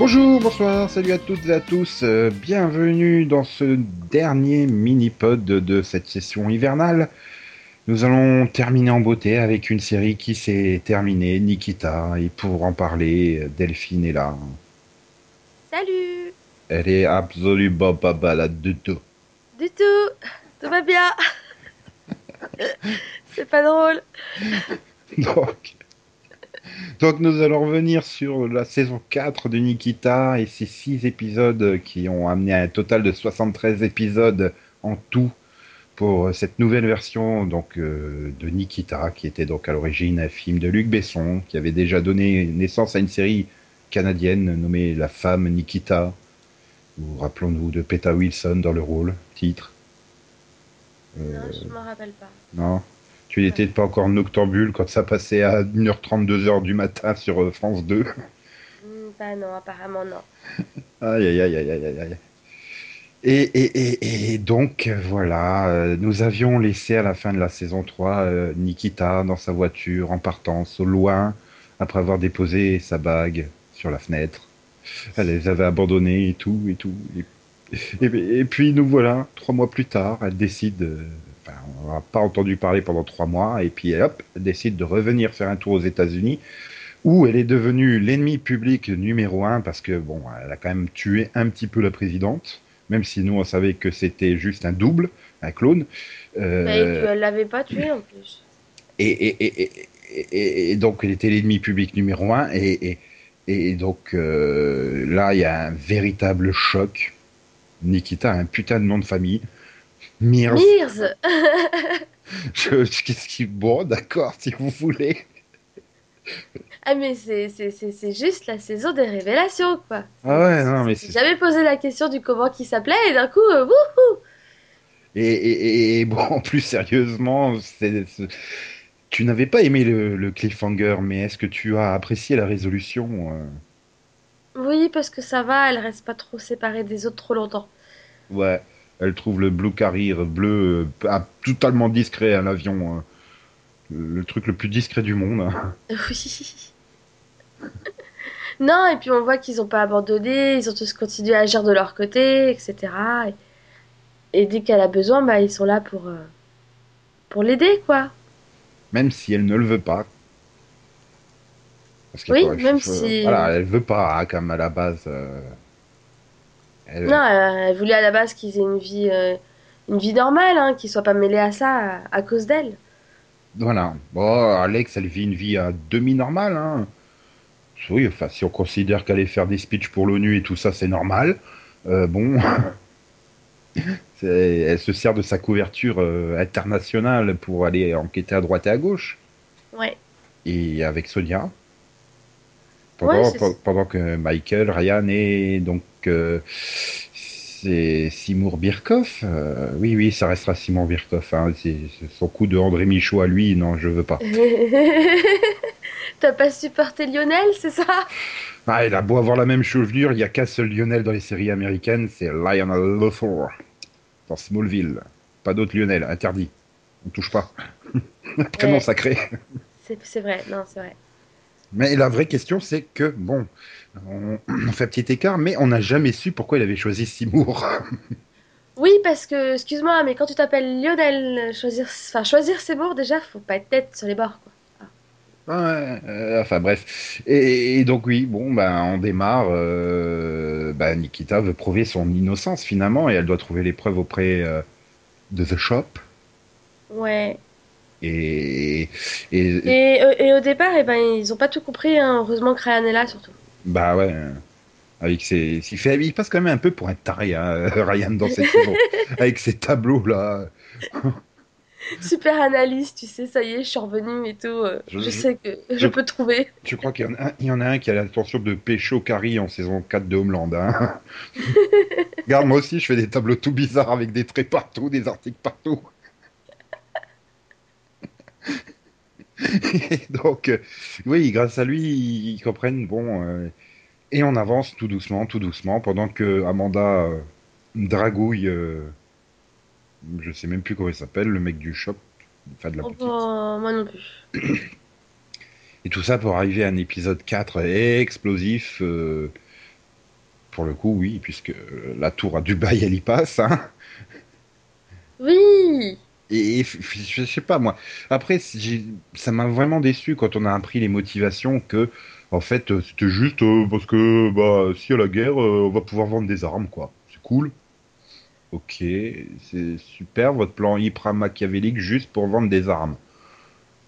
Bonjour, bonsoir, salut à toutes et à tous. euh, bienvenue dans ce dernier mini-pod de cette session hivernale. Nous allons terminer en beauté avec une série qui s'est terminée, Nikita. Et pour en parler, Delphine est là. Salut Elle est absolument pas balade du tout. Du tout Tout va bien C'est pas drôle Donc, donc nous allons revenir sur la saison 4 de Nikita et ces 6 épisodes qui ont amené à un total de 73 épisodes en tout pour cette nouvelle version donc euh, de Nikita qui était donc à l'origine un film de Luc Besson qui avait déjà donné naissance à une série canadienne nommée La femme Nikita. Ou rappelons-nous de Peta Wilson dans le rôle, titre. Non, je m'en rappelle pas. Non? Tu n'étais pas encore noctambule quand ça passait à 1h30, 2h du matin sur euh, France 2. Hmm, bah non, apparemment non. Aïe, aïe, aïe, aïe, aïe, aïe. Et, et, et, et donc, voilà, euh, nous avions laissé à la fin de la saison 3 euh, Nikita dans sa voiture en partance au loin, après avoir déposé sa bague sur la fenêtre. Elle les avait abandonnés et tout, et tout. Et, et- et puis nous voilà, trois mois plus tard, elle décide, enfin, on n'a pas entendu parler pendant trois mois, et puis hop, elle décide de revenir faire un tour aux États-Unis, où elle est devenue l'ennemi public numéro un, parce que bon, elle a quand même tué un petit peu la présidente, même si nous on savait que c'était juste un double, un clone. Euh, Mais tu l'avais pas tué en plus. et, et, et, et, donc, elle était l'ennemi public numéro un. Et, donc, euh, là, il y a un véritable choc. Nikita a un putain de nom de famille. Mears. Mears Je- je- Qu'est-ce qui. Bon, d'accord, si vous voulez. Ah mais c'est c'est- c'est- c'est juste la saison des révélations quoi. Ah ouais, non, mais c'est. jamais posé la question du comment qui s'appelait et d'un coup, euh, wouhou Et, et, et bon, plus, sérieusement, c'est. c'est- Tu n'avais pas aimé le, le cliffhanger, mais est-ce que tu as apprécié la résolution euh? Oui, parce que ça va, elle reste pas trop séparée des autres trop longtemps. Ouais, elle trouve le Blue Carrier bleu euh, totalement discret à l'avion. hein. Le truc le plus discret du monde. hein. Oui. Non, et puis on voit qu'ils ont pas abandonné, ils ont tous continué à agir de leur côté, etc. Et, et dès qu'elle a besoin, bah ils sont là pour euh, pour l'aider quoi. Même si elle ne le veut pas. Parce Oui, même faut- si- Voilà, elle veut pas, hein, comme à la base. euh, elle- Non, elle, elle voulait à la base qu'ils aient une vie euh, une vie normale, hein, qu'ils soient pas mêlés à ça à, à cause d'elle. Voilà. Bon, Alex, elle vit une vie à demi-normale. Hein. Oui, enfin, si on considère qu'aller faire des speeches pour l'ONU et tout ça, c'est normal. euh, bon. Elle se sert de sa couverture euh, internationale pour aller enquêter à droite et à gauche. Ouais. Et avec Sonia. Pendant, Ouais, pendant que Michael, Ryan et donc euh, c'est Seymour Birkoff. euh, oui, oui, ça restera Seymour Birkoff. Hein, c'est son coup de André Michaud à lui. Non, je veux pas. T'as pas supporté Lionel, c'est ça? Ah, il a beau avoir la même chevelure, il n'y a qu'un seul Lionel dans les séries américaines, c'est Lionel Luthor. Dans Smallville. Pas d'autre Lionel, interdit. On touche pas. Prénom Ouais. sacré. C'est vrai, non, c'est vrai. Mais la vraie question, c'est que, bon, on, on fait un petit écart, mais on n'a jamais su pourquoi il avait choisi Seymour. Oui, parce que, excuse-moi, mais quand tu t'appelles Lionel, choisir, enfin, choisir ses mots, déjà, faut pas être tête sur les bords, quoi. Ouais, euh, enfin bref. Et, et donc oui, bon, ben on démarre. euh, ben, Nikita veut prouver son innocence finalement, et elle doit trouver les preuves auprès euh, de The Shop. Ouais. Et, et, Et, et au départ, eh ben, ils ont pas tout compris, hein. Heureusement que Ryan est là, surtout. Bah ouais, euh, avec ses, il, fait, il passe quand même un peu pour un taré, hein, Ryan dans cette saison, avec ses tableaux là. Super analyse, tu sais, ça y est, je suis revenu et tout. euh, Je- sais que je, je- peux trouver. Tu crois qu'il y en a il y en a un qui a l'intention de pécho Carrie en saison 4 de Homeland. Hein Regarde, moi aussi, je fais des tableaux tout bizarres avec des traits partout, des articles partout. Donc, euh, oui, grâce à lui, ils comprennent, bon, euh, et on avance tout doucement, tout doucement, pendant que Amanda euh, dragouille, je sais même plus comment il s'appelle, le mec du shop, enfin de la Oh, bah, moi non plus. Et tout ça pour arriver à un épisode 4 explosif, Pour le coup, oui, puisque la tour à Dubaï, elle y passe. Hein. Oui Et, je sais pas, moi. Après, ça m'a vraiment déçu quand on a appris les motivations que, en fait, c'était juste euh, parce que, bah, s'il y a la guerre, euh, on va pouvoir vendre des armes, quoi. C'est cool. Ok, c'est super, votre plan hyper machiavélique juste pour vendre des armes.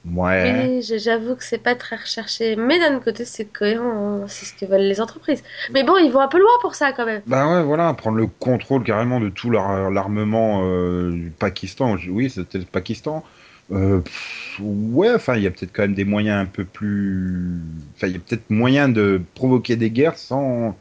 Ouais. J'avoue que c'est pas très recherché, mais d'un côté, c'est cohérent, hein, c'est ce que veulent les entreprises. Mais bon, ils vont un peu loin pour ça quand même. Bah ouais, voilà, prendre le contrôle carrément de tout leur- l'armement euh, du Pakistan. Oui, c'était le Pakistan. Euh, pff, ouais, enfin, il y a peut-être quand même des moyens un peu plus... Enfin, il y a peut-être moyen de provoquer des guerres sans...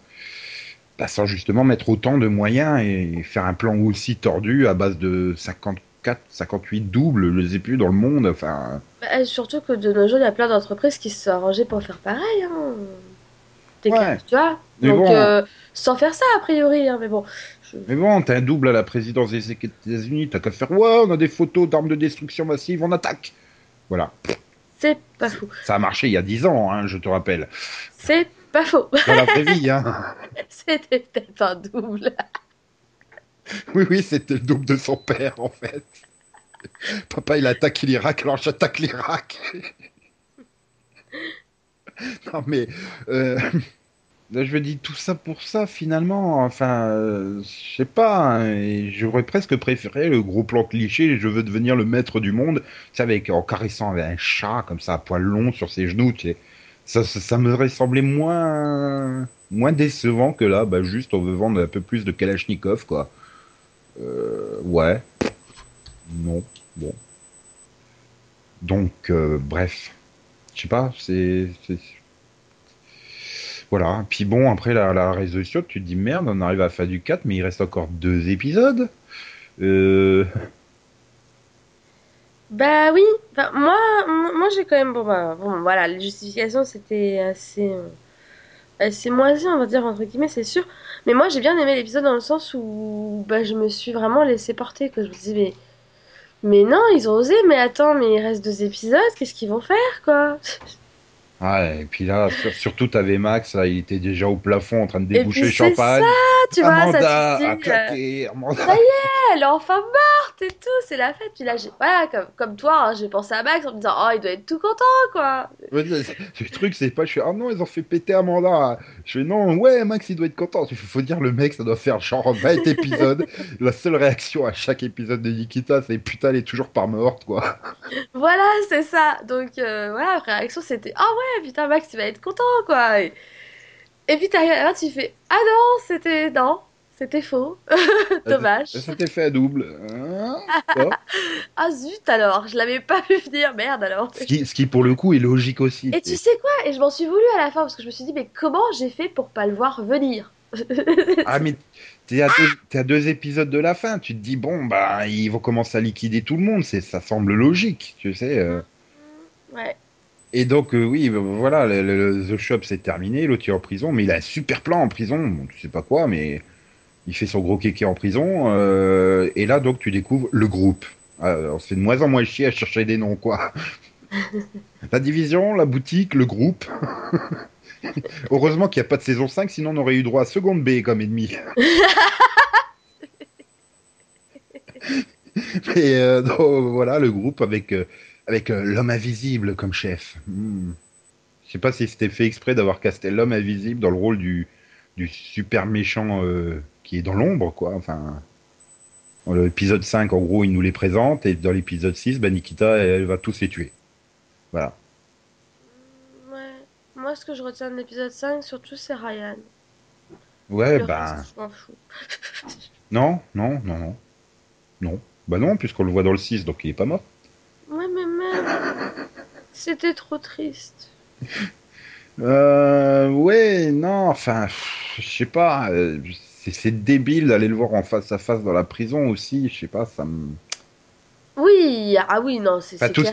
bah, sans justement mettre autant de moyens et faire un plan aussi tordu à base de 54, 58 doubles, je les ai plus dans le monde. Enfin, Bah, surtout que de nos jours, il y a plein d'entreprises qui se sont arrangées pour faire pareil. Hein. Ouais. tu vois. Mais Donc, bon. euh, sans faire ça, a priori. hein, mais bon, je- mais bon, t'as un double à la présidence des États-Unis, t'as qu'à faire, ouais, on a des photos d'armes de destruction massive, on attaque. Voilà. c'est pas fou. Ça a marché il y a 10 ans, hein, je te rappelle. C'est pas faux. Dans la vraie vie, hein. C'était peut-être un double. Oui, oui, c'était le double de son père, en fait. Papa, il attaque l'Irak, alors j'attaque l'Irak. non, mais... euh, je dis tout ça pour ça, finalement. Enfin, euh, je sais pas. hein, J'aurais presque préféré le gros plan cliché, je veux devenir le maître du monde. Tu avec, en caressant avec un chat, comme ça, à poil long sur ses genoux, tu sais. Ça, ça, ça me semblé moins... moins décevant que là, bah, juste, on veut vendre un peu plus de Kalachnikov, quoi. Euh, ouais. Non. Bon. Donc, euh, bref. Je sais pas, c'est. Voilà. Puis bon, après la, résolution, tu te dis merde, on arrive à la fin du 4, mais il reste encore deux épisodes. Euh... Bah oui. Moi moi, j'ai quand même. Bon, bah, bon, voilà, les justifications, c'était assez. euh, assez moisi, on va dire, entre guillemets, c'est sûr. Mais moi, j'ai bien aimé l'épisode dans le sens où bah, je me suis vraiment laissé porter. Que je me disais, mais. Mais non, ils ont osé, mais attends, mais il reste deux épisodes, qu'est-ce qu'ils vont faire, quoi? Ah, et puis là, sur- surtout, t'avais Max, là, il était déjà au plafond en train de déboucher le c'est champagne. tu vois, Amanda ça a te dit, euh, claqué, Amanda. ça y est, elle est enfin morte et tout, c'est la fête. Puis là, voilà, comme, comme toi, hein, j'ai pensé à Max en me disant, oh, il doit être tout content, quoi. Ouais, Le truc, c'est pas, je fais, ah non, ils ont fait péter Amanda. Je fais, non, ouais, Max, il doit être content. Il faut, dire, le mec, ça doit faire genre 20 épisodes. La seule réaction à chaque épisode de Nikita, c'est putain, elle est toujours pas morte, quoi. Voilà, c'est ça. Donc, euh, voilà, la réaction, c'était, ah ouais, putain, Max, tu vas être content, quoi. Et, et puis, t'arrives à la fin, tu fais, ah non, c'était, non, c'était faux. Dommage. C'était fait à double. Hein. Ah zut, alors, je l'avais pas vu venir, merde, alors. ce, qui, ce qui, pour le coup, est logique aussi. Et tu sais quoi? Et je m'en suis voulu à la fin, parce que je me suis dit, mais comment j'ai fait pour pas le voir venir? Ah, mais t'es à, deux, à deux épisodes de la fin. Tu te dis, bon, bah, ils vont commencer à liquider tout le monde. C'est, ça semble logique, tu sais. euh. Ouais. Et donc, euh, oui, euh, voilà, le, le- le The Shop c'est terminé, l'autre est en prison, mais il a un super plan en prison, bon, tu sais pas quoi, mais il fait son gros kéké en prison, euh, et là, donc, tu découvres le groupe. On se fait de moins en moins chier à chercher des noms, quoi. la division, la boutique, le groupe. Heureusement qu'il n'y a pas de saison 5, sinon on aurait eu droit à seconde B comme ennemi. Et euh, donc, voilà, le groupe avec, euh, avec euh, l'homme invisible comme chef. Hmm. Je sais pas si c'était fait exprès d'avoir casté l'homme invisible dans le rôle du, du super méchant euh, qui est dans l'ombre, quoi. Enfin, dans l'épisode 5, en gros, il nous les présente, et dans l'épisode 6, bah, Nikita, elle, va tous les tuer. Voilà. Ouais. Moi, ce que je retiens de l'épisode 5, surtout, c'est Ryan. Ouais, Le reste, je m'en fous. non, non, non, non. Non. Bah non, puisqu'on le voit dans le 6, donc il est pas mort. Ouais, mais même. C'était trop triste. Euh, ouais, non, enfin, je sais pas, euh, c'est débile d'aller le voir en face à face dans la prison aussi, je sais pas, ça me... Oui, ah oui, non, c'est Enfin, tout-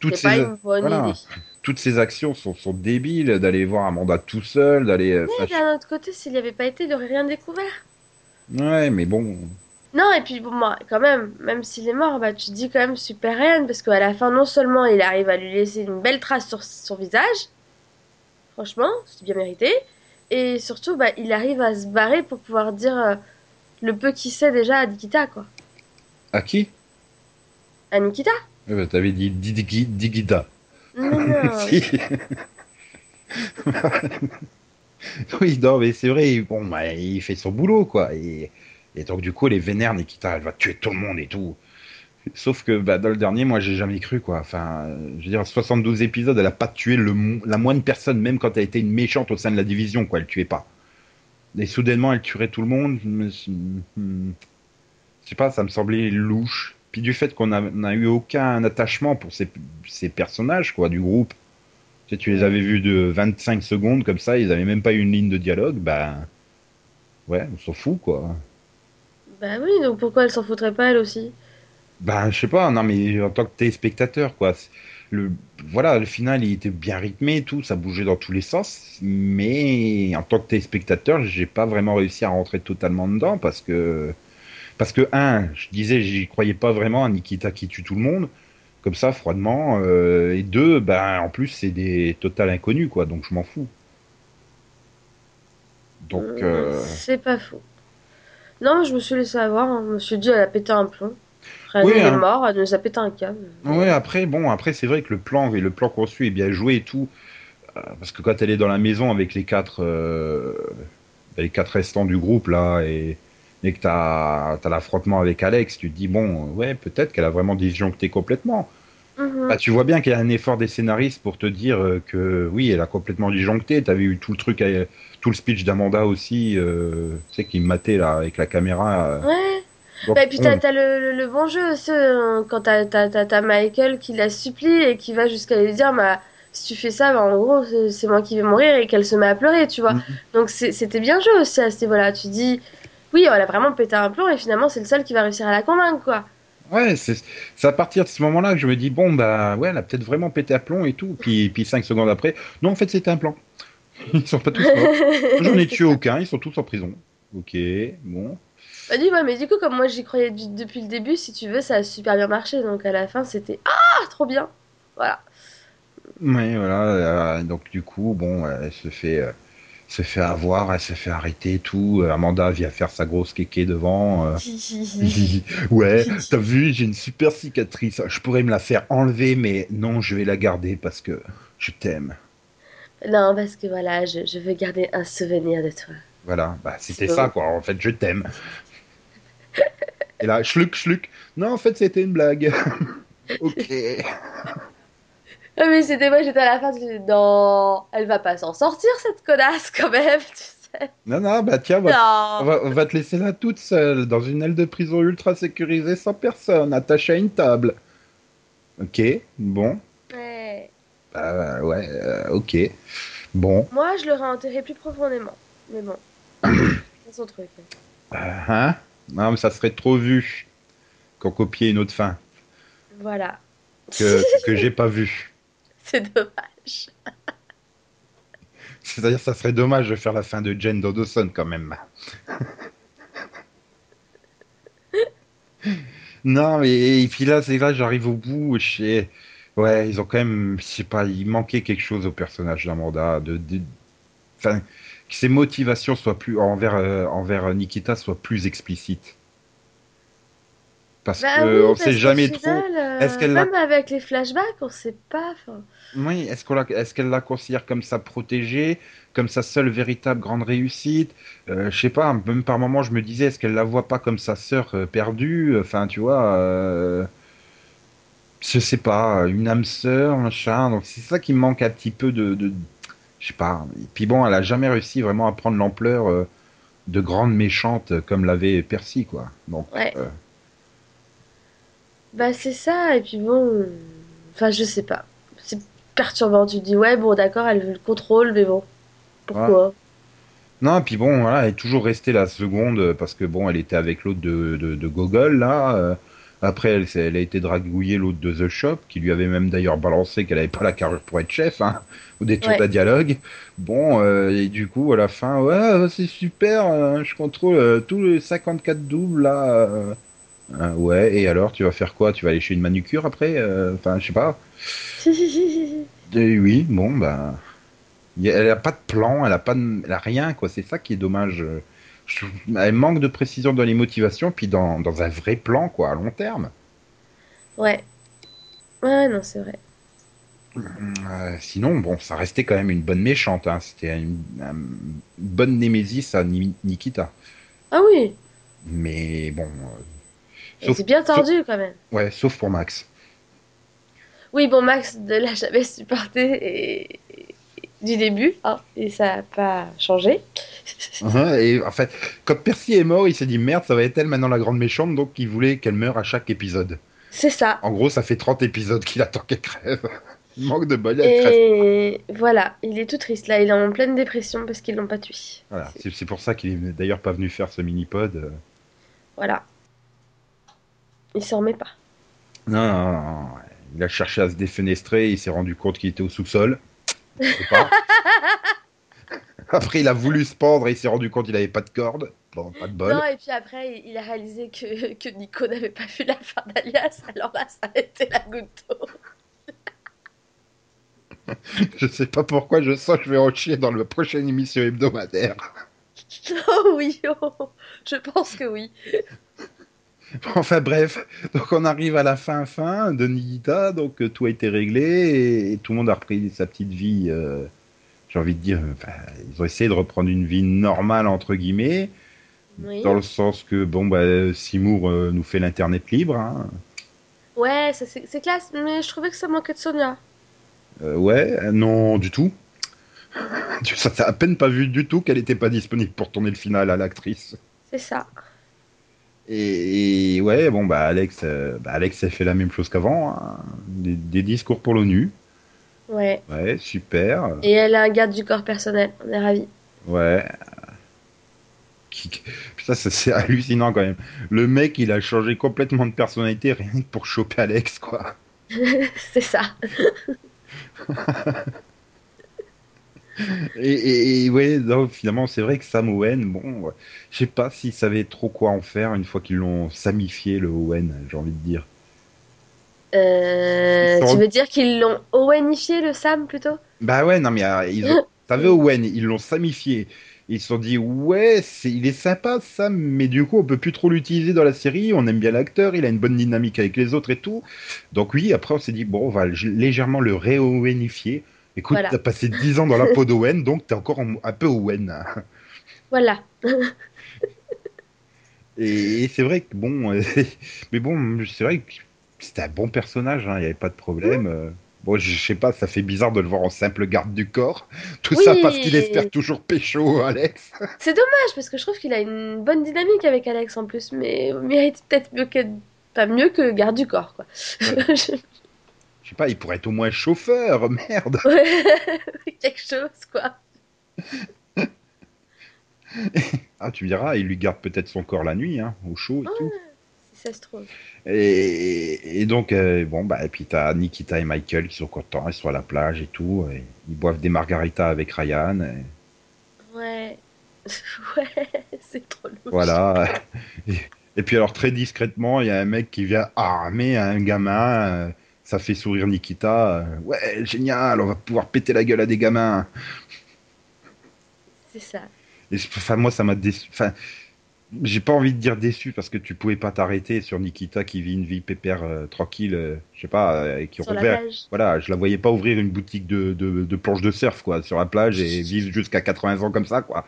toutes pas ces- une bonne voilà. idée. Toutes ces actions sont, sont débiles, d'aller voir Amanda tout seul, d'aller... euh, Mais enfin, d'un autre côté, s'il n'y avait pas été, il n'aurait rien découvert. Ouais, mais bon... Non, et puis bon, moi, quand même, même s'il est mort, bah, tu te dis quand même super Ryan, parce qu'à la fin, non seulement il arrive à lui laisser une belle trace sur son visage, franchement, c'est bien mérité, et surtout, bah, il arrive à se barrer pour pouvoir dire euh, le peu qu'il sait déjà à Nikita, quoi. À qui? À Nikita Eh ben, T'avais dit Digida. Non, non. Oui, non, mais c'est vrai, bon, bah, il fait son boulot, quoi. Et, et donc, du coup, les vénères, Nikita, elle va tuer tout le monde et tout. Sauf que bah, dans le dernier, moi, j'ai jamais cru, quoi. Enfin, je veux dire, 72 épisodes, elle a pas tué la moindre personne, même quand elle était une méchante au sein de la division, quoi. Elle tuait pas. Et soudainement, elle tuerait tout le monde. Je hmm. Sais pas, ça me semblait louche. Puis du fait qu'on n'a eu aucun attachement pour ces, personnages, quoi, du groupe. Tu sais, tu les avais vus de 25 secondes comme ça, ils avaient même pas eu une ligne de dialogue, bah. Ouais, on s'en fout, quoi. Bah oui, donc pourquoi elle s'en foutrait pas, elle aussi? Ben, je sais pas, non, mais en tant que téléspectateur, quoi. Le, voilà, le final, il était bien rythmé et tout, ça bougeait dans tous les sens, mais en tant que téléspectateur, j'ai pas vraiment réussi à rentrer totalement dedans parce que, parce que, un, je disais, j'y croyais pas vraiment à Nikita qui tue tout le monde, comme ça, froidement, euh, et deux, ben, en plus, c'est des total inconnus, quoi, donc je m'en fous. Donc, euh, C'est pas faux. Non, je me suis laissé avoir, hein. je me suis dit, elle a pété un plomb. Oui, il est hein. mort, elle nous a pété un câble. Ouais, après, bon, après, c'est vrai que le plan, le plan suit est bien joué et tout. Euh, parce que quand elle est dans la maison avec les quatre, euh, les quatre restants du groupe, là, et, et que t'as, t'as l'affrontement avec Alex, tu te dis, bon, ouais, peut-être qu'elle a vraiment disjoncté complètement. Mhm. Bah, tu vois bien qu'il y a un effort des scénaristes pour te dire euh, que, oui, elle a complètement disjoncté. T'avais eu tout le truc, tout le speech d'Amanda aussi, euh, tu sais, qui me matait, là, avec la caméra. euh. Ouais. Donc, Bah, et puis t'as t'as le, bon jeu aussi, euh, quand t'as Michael qui la supplie et qui va jusqu'à lui dire bah, si tu fais ça, bah, en gros, c'est moi qui vais mourir et qu'elle se met à pleurer, tu vois. Mhm. Donc c'était bien joué aussi à ce niveau-là. Tu dis oui, elle a vraiment pété un plomb et finalement c'est le seul qui va réussir à la convaincre, quoi. Ouais, c'est à partir de ce moment-là que je me dis, bon, bah, ouais, elle a peut-être vraiment pété à plomb et tout. Puis, puis cinq secondes après, non, en fait, c'était un plan. Ils sont pas tous morts. J'en ai tué aucun, ils sont tous en prison. Ok, bon. Bah, dis, ouais, mais du coup, comme moi j'y croyais du- depuis le début, si tu veux, ça a super bien marché. Donc à la fin, c'était ah, trop bien. Voilà. Ouais, voilà. euh, donc, du coup, bon, elle se fait, euh, se fait avoir, elle se fait arrêter et tout. Euh, Amanda vient faire sa grosse kéké devant. euh. ouais, t'as vu, j'ai une super cicatrice. Je pourrais me la faire enlever, mais non, je vais la garder parce que je t'aime. Non, parce que voilà, je, je veux garder un souvenir de toi. Voilà, bah, c'était ça, quoi. En fait, je t'aime. Et là, schluck, schluck. Non, en fait, c'était une blague. ok. Ah, mais c'était moi, j'étais à la fin, je disais, non, elle va pas s'en sortir cette connasse quand même, tu sais. Non, non, bah tiens, on va, on Non. va, on va te laisser là toute seule, dans une aile de prison ultra sécurisée, sans personne, attachée à une table. Ok, bon. Ouais. Bah ouais, euh, ok. Bon. Moi, je l'aurais enterré plus profondément. Mais bon, c'est son truc. Euh, hein? Non, mais ça serait trop vu qu'on copiait une autre fin Voilà. que, que j'ai pas vue. c'est dommage. C'est-à-dire, ça serait dommage de faire la fin de Jane Dawson quand même. non, mais et puis là, c'est là, j'arrive au bout. Je sais, ouais, ils ont quand même, je sais pas, il manquait quelque chose au personnage d'Amanda, de, de, enfin, que ses motivations soient plus envers euh, envers Nikita soient plus explicites. Parce Bah que oui, on parce sait jamais trop. euh, est-ce qu'elle Même avec les flashbacks, on sait pas. Oui, est-ce qu'on la, est-ce qu'elle la considère comme sa protégée, comme sa seule véritable grande réussite? Euh, Je sais pas, même par moments je me disais, est-ce qu'elle la voit pas comme sa sœur euh, perdue? Enfin, tu vois, je sais pas, une âme sœur, machin. Donc c'est ça qui me manque un petit peu de, de, je sais pas. Et puis bon, elle a jamais réussi vraiment à prendre l'ampleur euh, de grande méchante comme l'avait Percy, quoi. Donc, Ouais. euh, Bah c'est ça, et puis bon... Enfin, je sais pas. C'est perturbant. Tu te dis, ouais, bon, d'accord, elle veut le contrôle, mais bon, pourquoi? Non, et puis bon, voilà, elle est toujours restée la seconde parce que bon, elle était avec l'autre de, de, de Gogol là. euh, après, elle, a été dragouillée l'autre de The Shop, qui lui avait même d'ailleurs balancé qu'elle avait pas la carrure pour être chef, hein, ou des Ouais. à dialogue. Bon, euh, et du coup, à la fin, ouais, euh, c'est super, euh, je contrôle euh, tous les 54 doubles là. euh, euh, ouais, et alors, tu vas faire quoi? Tu vas aller chez une manucure après Enfin, je sais pas. Et oui, bon, bah. Elle a pas de plan, elle a pas, de- elle a rien quoi. C'est ça qui est dommage. Je Elle manque de précision dans les motivations, puis dans, dans un vrai plan quoi, à long terme. Ouais. Ouais, non, c'est vrai. Euh, sinon, bon, ça restait quand même une bonne méchante. Hein. C'était une, une bonne némésis à Ni- Nikita. Ah oui, Mais bon, euh, c'est bien tordu quand même. ouais, sauf pour Max. Oui, bon, Max ne l'a jamais supporté et... du début, hein, et ça n'a pas changé. Hein, Et en fait, quand Percy est mort, il s'est dit merde, ça va être elle maintenant la grande méchante, donc il voulait qu'elle meure à chaque épisode. C'est ça. En gros, ça fait 30 épisodes qu'il attend qu'elle crève. Il manque de bol, elle crève. Et voilà, il est tout triste là, il est en pleine dépression parce qu'ils l'ont pas tué. Voilà, c'est pour ça qu'il est d'ailleurs pas venu faire ce mini-pod. euh. Voilà. Il s'en remet pas. Non, non, non. Il a cherché à se défenestrer, il s'est rendu compte qu'il était au sous-sol. Pas. Après, il a voulu se pendre et il s'est rendu compte qu'il avait pas de corde. Bon, pas de bol. Non, et puis après, il a réalisé que, que Nico n'avait pas vu la fin d'Alias, alors là, ça a été la goutte d'eau. Je sais pas pourquoi, je sens que je vais en chier dans la prochaine émission hebdomadaire. Oh oui, oh, je pense que oui. Enfin bref, donc on arrive à la fin fin de Nikita, donc euh, tout a été réglé et, et tout le monde a repris sa petite vie. euh, J'ai envie de dire, enfin, ils ont essayé de reprendre une vie normale entre guillemets, Oui. dans le sens que bon bah Seymour euh, nous fait l'internet libre. hein. Ouais, c'est classe, mais je trouvais que ça manquait de Sonia. Ouais, non du tout. Ça t'as à peine pas vu du tout qu'elle était pas disponible pour tourner le final à l'actrice. C'est ça. Et, et ouais, bon bah Alex, euh, bah, Alex a fait la même chose qu'avant, hein. des, des discours pour l'ONU. Ouais. Ouais, super. Et elle a un garde du corps personnel, on est ravis. Ouais. Putain, ça, c'est hallucinant quand même. Le mec, il a changé complètement de personnalité rien que pour choper Alex, quoi. c'est ça. Et, et- et ouais, non, finalement, c'est vrai que Sam Owen, bon, je sais pas s'ils savaient trop quoi en faire une fois qu'ils l'ont samifié, le Owen, j'ai envie de dire. Euh, tu veux dire qu'ils l'ont Owenifié, le Sam, plutôt? Bah ouais, non, mais euh, ils ont... T'avais Owen, ils l'ont samifié. Ils se sont dit, ouais, c'est... il est sympa, Sam, mais du coup, on peut plus trop l'utiliser dans la série. On aime bien l'acteur, il a une bonne dynamique avec les autres et tout. Donc oui, après, on s'est dit, bon, on va légèrement le ré-Owenifier. Écoute, Voilà. t'as passé 10 ans dans la peau d'Owen, donc t'es encore en- un peu Owen. Voilà. Et, et c'est vrai que bon, euh, mais bon, c'est vrai que c'était un bon personnage, hein, il n'y avait pas de problème. euh. Bon, je sais pas, ça fait bizarre de le voir en simple garde du corps. Tout ça parce qu'il espère toujours pécho, Alex. C'est dommage, parce que je trouve qu'il a une bonne dynamique avec Alex en plus, mais il mérite peut-être mieux que. Pas mieux que garde du corps, quoi. Sais pas, il pourrait être au moins chauffeur, merde. Quelque chose, quoi. Ah, tu me diras, il lui garde peut-être son corps la nuit, hein, au chaud et tout. Si ça se trouve. Et, et donc, euh, bon, bah, et puis t'as Nikita et Michael qui sont contents, ils sont à la plage et tout. et ils boivent des margaritas avec Ryan. et Ouais. Ouais, c'est trop louche. voilà. Et, et puis, alors, très discrètement, il y a un mec qui vient armer un gamin. Ça fait sourire Nikita. euh, ouais, génial, on va pouvoir péter la gueule à des gamins. C'est ça. Et enfin, moi, ça m'a déçu. Enfin, j'ai pas envie de dire déçu parce que tu pouvais pas t'arrêter sur Nikita qui vit une vie pépère euh, tranquille, euh, je sais pas, euh, et qui Sur la rouvert- plage. Voilà, je la voyais pas ouvrir une boutique de, de, de planches de surf quoi, sur la plage et vivre jusqu'à 80 ans comme ça quoi.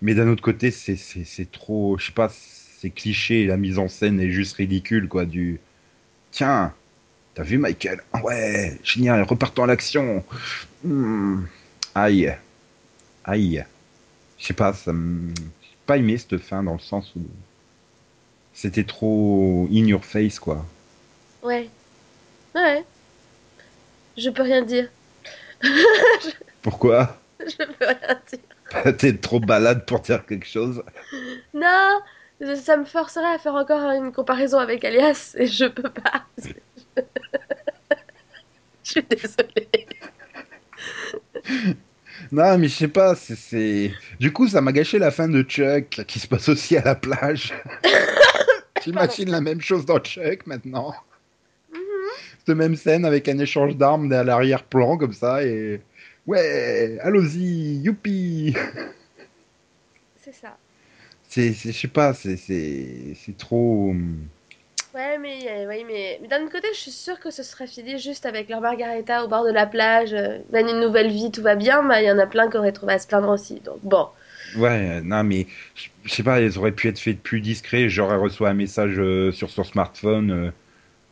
Mais d'un autre côté, c'est c'est c'est trop, je sais pas, c'est cliché, la mise en scène est juste ridicule quoi. Du tiens, t'as vu Michael? Ouais, génial, repartons à l'action. Hmm, Aïe, aïe. Je sais pas, ça j'ai pas aimé cette fin dans le sens où c'était trop in your face quoi. Ouais. Ouais. Je peux rien dire. Pourquoi? Je peux rien dire. T'es trop balade pour dire quelque chose. Non, ça me forcerait à faire encore une comparaison avec Alias et je peux pas. Je suis désolée. Non, mais je sais pas, c'est-. Du coup, ça m'a gâché la fin de Chuck, qui se passe aussi à la plage. J'imagine la même chose dans Chuck maintenant. Mhm. Cette même scène avec un échange d'armes à l'arrière-plan, comme ça, et. Ouais, allons-y, youpi C'est ça. C'est, c'est- je sais pas, c'est, c'est, c'est trop. Ouais, mais, euh, oui, mais, mais d'un autre côté, je suis sûre que ce serait fini juste avec leur margarita au bord de la plage, euh, mène une nouvelle vie, tout va bien, mais il y en a plein qui auraient trouvé à se plaindre aussi. Donc bon, Ouais, euh, non, mais je je sais pas, elles auraient pu être faites plus. Genre, elle reçoit un message euh, sur son smartphone,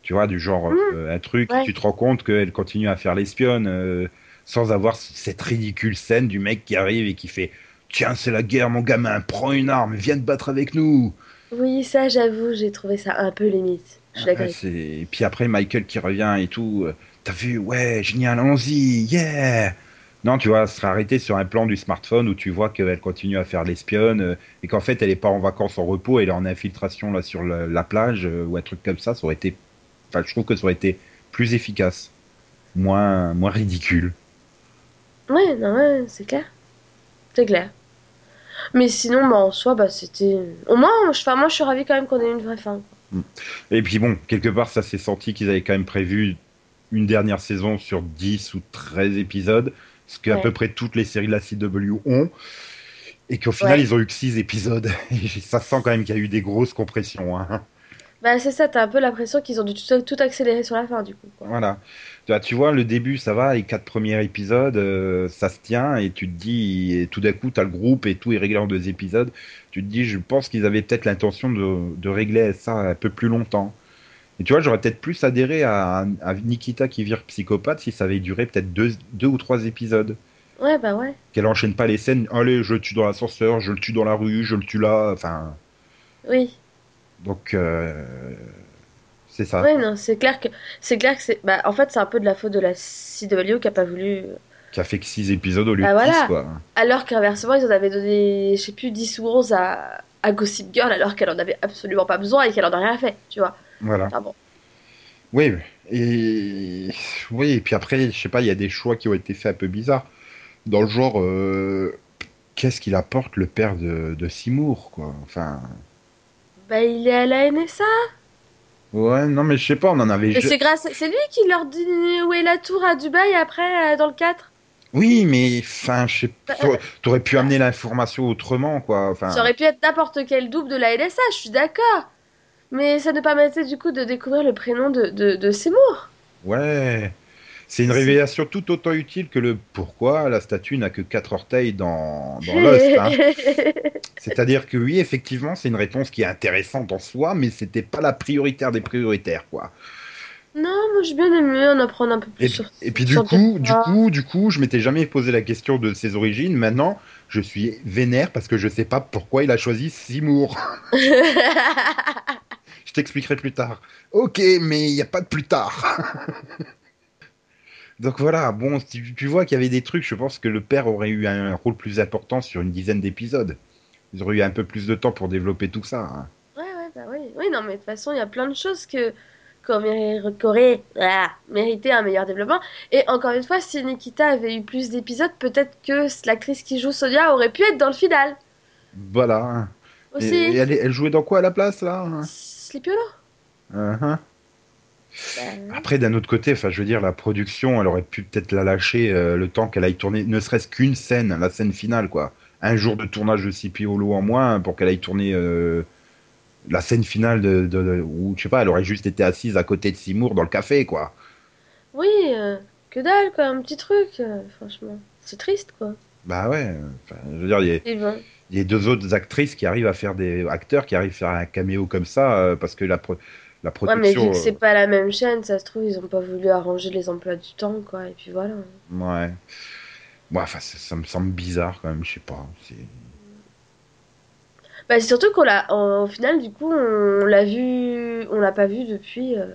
tu vois, du genre euh, un truc, ouais. tu te rends compte qu'elle continue à faire l'espionne euh, sans avoir c- cette ridicule scène du mec qui arrive et qui fait Tiens, c'est la guerre, mon gamin, prends une arme, viens te battre avec nous. Oui, ça, j'avoue, j'ai trouvé ça un peu limite. Je. Et puis après, Michael qui revient et tout. euh, T'as vu, ouais, génial, allons-y, yeah! Non, tu vois, elle serait arrêtée sur un plan du smartphone où tu vois qu'elle continue à faire l'espionne euh, et qu'en fait, elle est pas en vacances en repos, elle est en infiltration là sur la, la plage euh, ou un truc comme ça. Ça aurait été. Enfin, je trouve que ça aurait été plus efficace, moins, moins ridicule. Ouais, non, ouais, c'est clair. C'est clair. Mais sinon, bah, en soi, bah, c'était... Au moins, je, enfin, moi, je suis ravie quand même qu'on ait une vraie fin. Et puis bon, quelque part, ça s'est senti qu'ils avaient quand même prévu une dernière saison sur 10 ou 13 épisodes, ce qu'à Ouais. peu près toutes les séries de la CW ont, et qu'au final, Ouais. ils ont eu que 6 épisodes. Et ça sent quand même qu'il y a eu des grosses compressions. hein. Bah, c'est ça, t'as un peu l'impression qu'ils ont dû tout, tout accélérer sur la fin, du coup. quoi. Voilà. Tu vois, tu vois, le début, ça va, les quatre premiers épisodes, euh, ça se tient, et tu te dis, et tout d'un coup, t'as le groupe et tout est réglé en deux épisodes. Tu te dis, je pense qu'ils avaient peut-être l'intention de, de régler ça un peu plus longtemps. Et tu vois, j'aurais peut-être plus adhéré à, à Nikita qui vire psychopathe si ça avait duré peut-être deux, deux ou trois épisodes. Ouais, bah ouais. Qu'elle enchaîne pas les scènes, allez, je le tue dans l'ascenseur, je le tue dans la rue, je le tue là, enfin. Oui. Donc, euh, c'est ça. Ouais, non, c'est clair que... C'est clair que c'est... Bah, en fait, c'est un peu de la faute de la CW qui a pas voulu... Qui a fait que six épisodes au lieu Bah de voilà. dix, quoi. Alors qu'inversement, ils en avaient donné, je sais plus, 10 ou 11 à, à Gossip Girl, alors qu'elle en avait absolument pas besoin et qu'elle en a rien fait, tu vois. Voilà. Ah bon. Oui, et oui, et puis après, je sais pas, il y a des choix qui ont été faits un peu bizarres. Dans le genre, euh, qu'est-ce qu'il apporte le père de, de Seymour, quoi. Enfin, Bah, il est à la NSA. ouais, non, mais je sais pas, on en avait. Et je- c'est grâce, c'est lui qui leur dit où est la tour à Dubaï après, euh, dans le 4. Oui, mais enfin, je sais pas. Bah, t'aurais- T'aurais pu amener l'information autrement, quoi. Enfin, Ça aurait pu être n'importe quel double de la NSA, je suis d'accord. Mais ça nous permettait du coup de découvrir le prénom de, de, de Seymour. ouais. C'est une révélation tout autant utile que le pourquoi la statue n'a que quatre orteils dans, dans Lost. hein. C'est-à-dire que oui, effectivement, c'est une réponse qui est intéressante en soi, mais c'était pas la prioritaire des prioritaires, quoi. non, moi j'ai bien aimé en apprendre un peu plus Et, sur et puis du coup, du coup, du coup, je m'étais jamais posé la question de ses origines. Maintenant, je suis vénère parce que je sais pas pourquoi il a choisi Seymour. Je t'expliquerai plus tard. Ok, mais il n'y a pas de plus tard. Donc voilà, bon, tu, tu vois qu'il y avait des trucs, je pense que le père aurait eu un rôle plus important sur une dizaine d'épisodes. Ils auraient eu un peu plus de temps pour développer tout ça. hein. Ouais, ouais, bah oui. Oui, non, mais de toute façon, il y a plein de choses que auraient, ah, mérité un meilleur développement. Et encore une fois, si Nikita avait eu plus d'épisodes, peut-être que l'actrice qui joue Sonia aurait pu être dans le final. Voilà. Aussi. et elle, elle jouait dans quoi à la place, là? Sleepy Hollow. Après, d'un autre côté, enfin, je veux dire, la production, elle aurait pu peut-être la lâcher euh, le temps qu'elle aille tourner, ne serait-ce qu'une scène, la scène finale, quoi. Un jour de tournage de CP en moins pour qu'elle aille tourner euh, la scène finale de, de, de- où, je sais pas, elle aurait juste été assise à côté de Seymour dans le café, quoi. Oui, euh, que dalle, quoi, un petit truc, franchement. C'est triste, quoi. Bah ouais, je veux dire, il y a- Et bon. il y, a deux autres actrices qui arrivent à faire des acteurs qui arrivent à faire un caméo comme ça parce que la, la Ouais, mais vu production. que c'est pas la même chaîne, ça se trouve, ils ont pas voulu arranger les emplois du temps, quoi. Et puis voilà. euh, ouais. Ouais, enfin, ça, ça me semble bizarre quand même, je sais pas. c'est- Bah, c'est surtout qu'on l'a, au final, du coup, on l'a vu, on l'a pas vu depuis. Euh,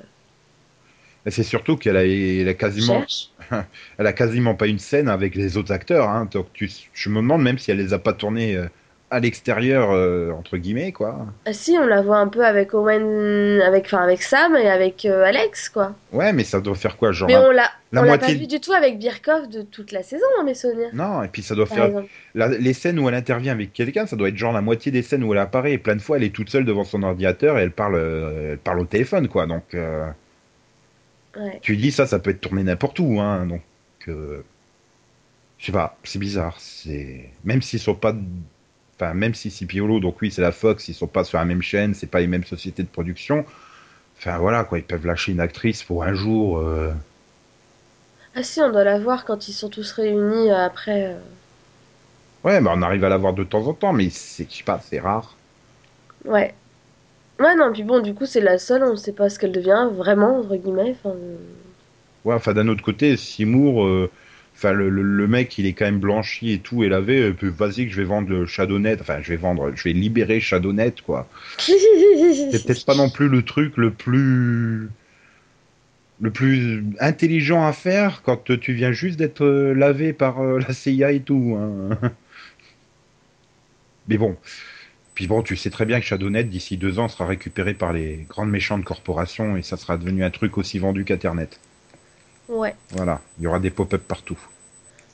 c'est surtout qu'elle a, elle a quasiment. Elle a quasiment pas une scène avec les autres acteurs. Hein. Donc tu, je me demande même si elle les a pas tournés euh, à l'extérieur, euh, entre guillemets, quoi. Ah, si, on la voit un peu avec Owen, avec, enfin, avec Sam et avec euh, Alex, quoi. Ouais, mais ça doit faire quoi Genre. Mais on l'a, la on l'a pas vu du tout avec Birkov de toute la saison, dans mes souvenirs. Non, et puis ça doit Par faire. la- les scènes où elle intervient avec quelqu'un, ça doit être genre la moitié des scènes où elle apparaît. Et plein de fois, elle est toute seule devant son ordinateur et elle parle, euh, elle parle au téléphone, quoi. Donc Ouais. tu dis ça, ça peut être tourné n'importe où, hein. Donc. Je sais pas, c'est bizarre. C'est même s'ils sont pas, enfin même si c'est Piolo, donc oui c'est la Fox, ils sont pas sur la même chaîne, c'est pas les mêmes sociétés de production. Enfin voilà quoi, ils peuvent lâcher une actrice pour un jour. euh, Ah si, on doit la voir quand ils sont tous réunis euh, après. euh. Ouais, mais on arrive à la voir de temps en temps, mais c'est, je sais pas, c'est rare. Ouais. Ouais, non, puis bon, du coup, c'est la seule, on sait pas ce qu'elle devient, vraiment, entre guillemets. Euh, Ouais, enfin d'un autre côté, Seymour, euh, enfin le, le- le mec, il est quand même blanchi et tout et lavé. euh, vas-y que je vais vendre Shadownet. Enfin, je vais vendre, je vais libérer Shadownet quoi. C'est peut-être pas non plus le truc le plus le plus intelligent à faire quand tu viens juste d'être euh, lavé par euh, la CIA et tout. hein. Mais bon. Puis bon, tu sais très bien que Shadownet, d'ici deux ans, sera récupéré par les grandes méchantes corporations et ça sera devenu un truc aussi vendu qu'Internet. Ouais, Voilà, il y aura des pop-up partout.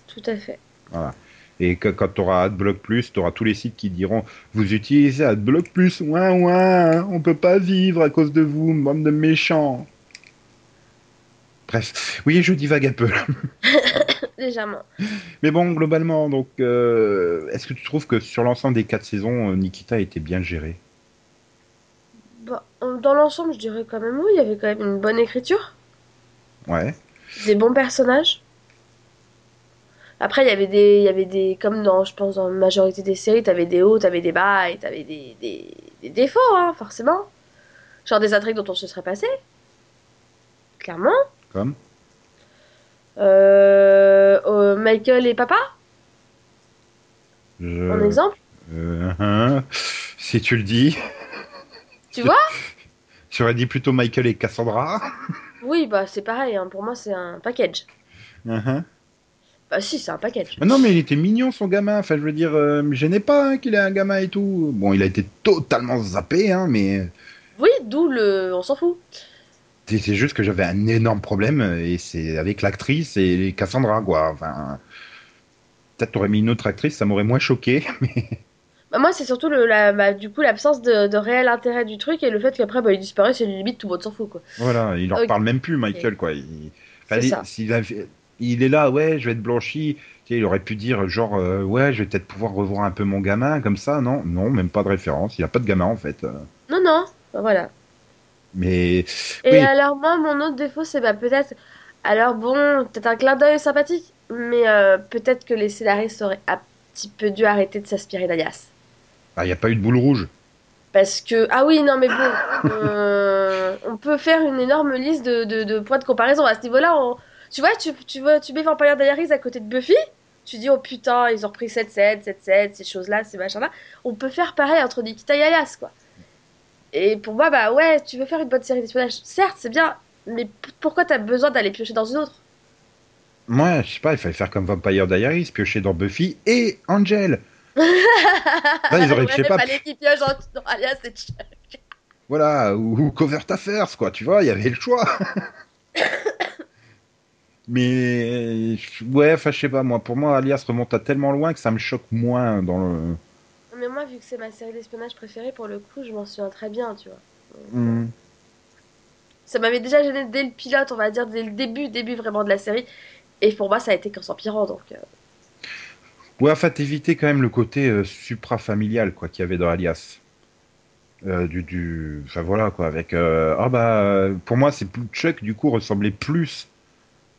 tout à fait. Voilà. Et que, quand tu auras AdBlock Plus, tu auras tous les sites qui diront Vous utilisez AdBlock Plus, ouin ouin, on peut pas vivre à cause de vous, bande de méchants. Bref, oui, je divague un peu. Légèrement. Mais bon, globalement, donc, euh, est-ce que tu trouves que sur l'ensemble des quatre saisons, euh, Nikita était bien géré? Bah, dans l'ensemble, je dirais quand même oui, il y avait quand même une bonne écriture, Ouais. Des bons personnages. Après, il y avait des, il y avait des, comme dans, je pense, dans la majorité des séries, t'avais des hauts, t'avais des bas, et t'avais des, des, des défauts, hein, forcément. Genre des intrigues dont on se serait passé. Clairement. Comme Euh, euh, Michael et papa, je... en exemple? Euh, hein, si tu le dis. Tu vois? J'aurais dit plutôt Michael et Cassandra. Oui, bah c'est pareil, hein, pour moi c'est un package. Uhum. Bah si, c'est un package. Mais non, mais il était mignon son gamin. Enfin, je veux dire, euh, me gênait pas hein, qu'il ait un gamin et tout. Bon, il a été totalement zappé, hein, mais Oui, d'où le... On s'en fout. c'est c'est juste que j'avais un énorme problème et c'est avec l'actrice et Cassandra, quoi. Enfin, peut-être t'aurais mis une autre actrice, ça m'aurait moins choqué. Mais Bah, moi, c'est surtout le, la, bah, du coup l'absence de, de réel intérêt du truc et le fait qu'après bah, il disparaît, c'est limite tout le monde s'en fout quoi. voilà, il en Ok. reparle même plus, Michael, quoi. Il, enfin, il- ça. s'il avait- il est là, ouais, je vais être blanchi. Tu sais, il aurait pu dire genre, euh, ouais, je vais peut-être pouvoir revoir un peu mon gamin comme ça. Non, non, même pas de référence. Il a pas de gamin en fait. Euh, Non, non, voilà. Mais Et Oui. alors moi, mon autre défaut, c'est bah peut-être... Alors bon, peut-être un clin d'œil sympathique, mais euh, peut-être que les scénaristes auraient un petit peu dû arrêter de s'inspirer d'Alias. Bah, il n'y a pas eu de boule rouge. Parce que... Ah oui, non mais bon, euh, on peut faire une énorme liste de, de, de points de comparaison à ce niveau-là. on- Tu vois, tu, tu, vois, tu mets Vampire Diaries à côté de Buffy, tu dis, oh putain, ils ont repris 7-7, 7-7, ces choses-là, ces machins-là. On peut faire pareil entre Nikita et Alias, quoi. Et pour moi, bah ouais, tu veux faire une bonne série d'espionnage, certes, c'est bien, mais pourquoi t'as besoin d'aller piocher dans une autre? Moi, je sais pas, il fallait faire comme Vampire Diaries, piocher dans Buffy et Angel. Là, ils auraient, je sais pas, dans, Alias et Chuck. voilà, ou, ou Covert Affairs, quoi, tu vois, il y avait le choix. Mais, ouais, enfin, je sais pas, moi, pour moi, Alias remonte à tellement loin que ça me choque moins dans le. Mais moi, vu que c'est ma série d'espionnage préférée, pour le coup, je m'en souviens très bien, tu vois. Hmm. Ça m'avait déjà gêné dès le pilote, on va dire, dès le début, début vraiment de la série. Et pour moi, ça a été qu'en s'empirant, donc... euh, Ouais, enfin, t'évitais quand même le côté euh, supra-familial, quoi, qu'il y avait dans Alias. Euh, du, du... Enfin, voilà, quoi, avec... euh, Ah bah, pour moi, c'est plus... Chuck, du coup, ressemblait plus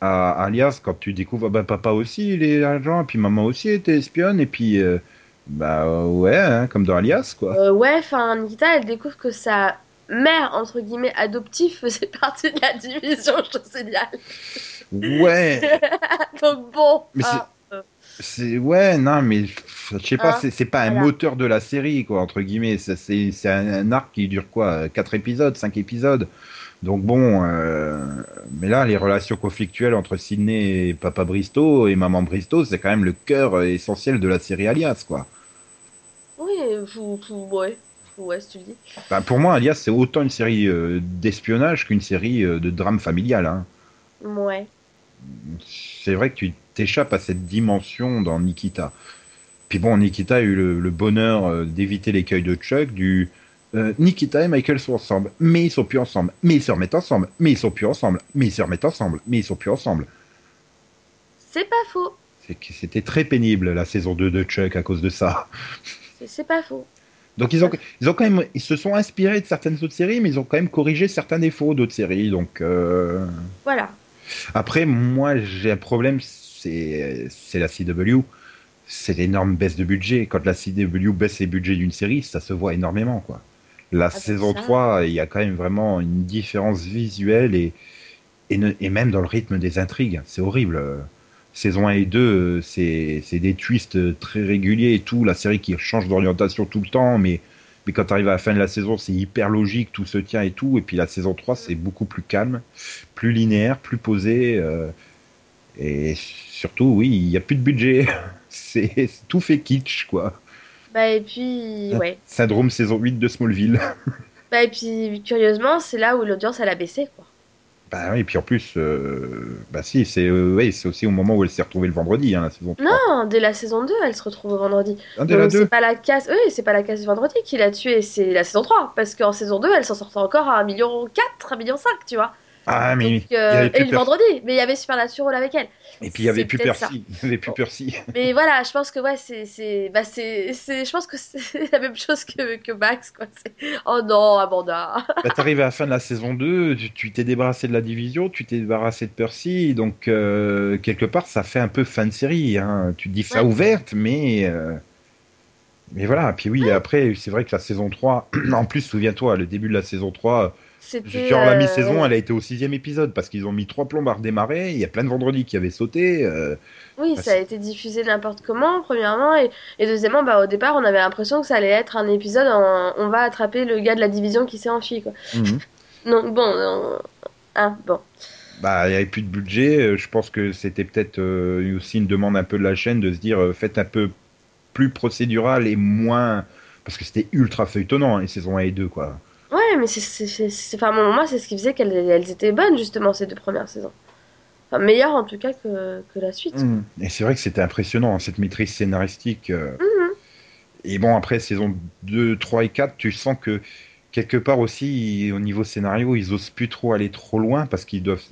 à Alias quand tu découvres, ah bah, papa aussi, il est agent, et puis maman aussi était espionne, et puis... euh, Bah, ouais, hein, comme dans Alias, quoi. Ouais, enfin, Nikita, elle découvre que sa mère, entre guillemets, adoptive, faisait partie de la division Signal. Ouais, donc bon... Mais ah, c'est... Ouais, non, mais... Je sais pas, Ah, c'est pas un voilà. moteur de la série, quoi, entre guillemets. C'est c'est un, un arc qui dure, quoi, 4 épisodes, 5 épisodes. Donc bon, euh, mais là, les relations conflictuelles entre Sydney et Papa Bristow et Maman Bristow, c'est quand même le cœur euh, essentiel de la série Alias, quoi. oui, ouais. Ouais, si tu le dis. Enfin, pour moi, Alias, c'est autant une série euh, d'espionnage qu'une série euh, de drame familial. Hein. Ouais. C'est vrai que tu t'échappes à cette dimension dans Nikita. Puis bon, Nikita a eu le, le bonheur euh, d'éviter l'écueil de Chuck du euh, Nikita et Michael sont ensemble, mais ils sont plus ensemble, mais ils se remettent ensemble, mais ils sont plus ensemble, mais ils se remettent ensemble, mais ils sont plus ensemble. C'est pas faux. C'était très pénible la saison 2 de Chuck à cause de ça. C'est- C'est pas faux. Donc ils ont, ils ont quand même, ils se sont inspirés de certaines autres séries, mais ils ont quand même corrigé certains défauts d'autres séries. Donc euh, Voilà. après, moi j'ai un problème, c'est la CW, c'est l'énorme baisse de budget. Quand la CW baisse les budgets d'une série, ça se voit énormément quoi. La c'est saison ça. 3, il y a quand même vraiment une différence visuelle et, et, ne- et même dans le rythme des intrigues. C'est horrible. Saison 1 et 2, euh, c'est des twists très réguliers et tout. La série qui change d'orientation tout le temps, mais, mais quand tu arrives à la fin de la saison, c'est hyper logique, tout se tient et tout. Et puis la saison 3, c'est beaucoup plus calme, plus linéaire, plus posé. euh, et surtout, oui, il n'y a plus de budget. C'est tout fait kitsch, quoi. Bah, et puis, ouais. Syndrome saison 8 de Smallville. Bah, et puis, curieusement, c'est là où l'audience, elle a baissé, quoi. Bah oui, et puis en plus, euh, bah si, c'est euh, ouais, c'est aussi au moment où elle s'est retrouvée le vendredi, hein, la saison 3. Non, dès la saison 2, elle se retrouve au vendredi. Ah, dès Donc, 2 c'est pas la casse, oui, c'est pas la casse du vendredi qui l'a tué, c'est la saison 3. Parce qu'en saison 2, elle s'en sortait encore à 1,4 million, 1,5 million, tu vois. Ah, mais Donc, euh, et le vendredi, mais il y avait Supernatural avec elle. Et puis il y avait plus. Percy. Il y avait plus Percy. Mais voilà, je pense que ouais, c'est, c'est, bah c'est, je pense que c'est la même chose que, que Max, quoi. Oh non, Amanda. Bah, t'arrives à la fin de la saison 2, tu t'es débarrassé de la division, tu t'es débarrassé de Percy, donc euh, quelque part ça fait un peu fin de série. Hein. Tu te dis fin Ouais. ouverte, mais. euh, Mais voilà, puis oui, après, c'est vrai que la saison 3, en plus, souviens-toi, le début de la saison 3, C'était. genre la euh, mi-saison, elle a été au sixième épisode parce qu'ils ont mis trois plombes à redémarrer, il y a plein de vendredis qui avaient sauté. euh, Oui, Bah, ça a été diffusé n'importe comment, premièrement, et, et deuxièmement, bah, au départ, on avait l'impression que ça allait être un épisode en on va attraper le gars de la division qui s'est enfui, quoi. Donc, bon, euh, hein, bon. Bah, il n'y avait plus de budget. euh, Je pense que c'était peut-être euh, aussi une demande un peu de la chaîne de se dire euh, faites un peu plus procédural et moins. Parce que c'était ultra feuilletonnant, hein, les saisons 1 et 2, quoi. Ouais, mais c'est, enfin, moi, c'est ce qui faisait qu'elles elles étaient bonnes, justement, ces deux premières saisons. Enfin, meilleures, en tout cas, que, que la suite. Et c'est vrai que c'était impressionnant, hein, cette maîtrise scénaristique. euh. Mhm. Et bon, après, saison 2, 3 et 4, tu sens que quelque part aussi, au niveau scénario, ils osent plus trop aller trop loin parce qu'ils doivent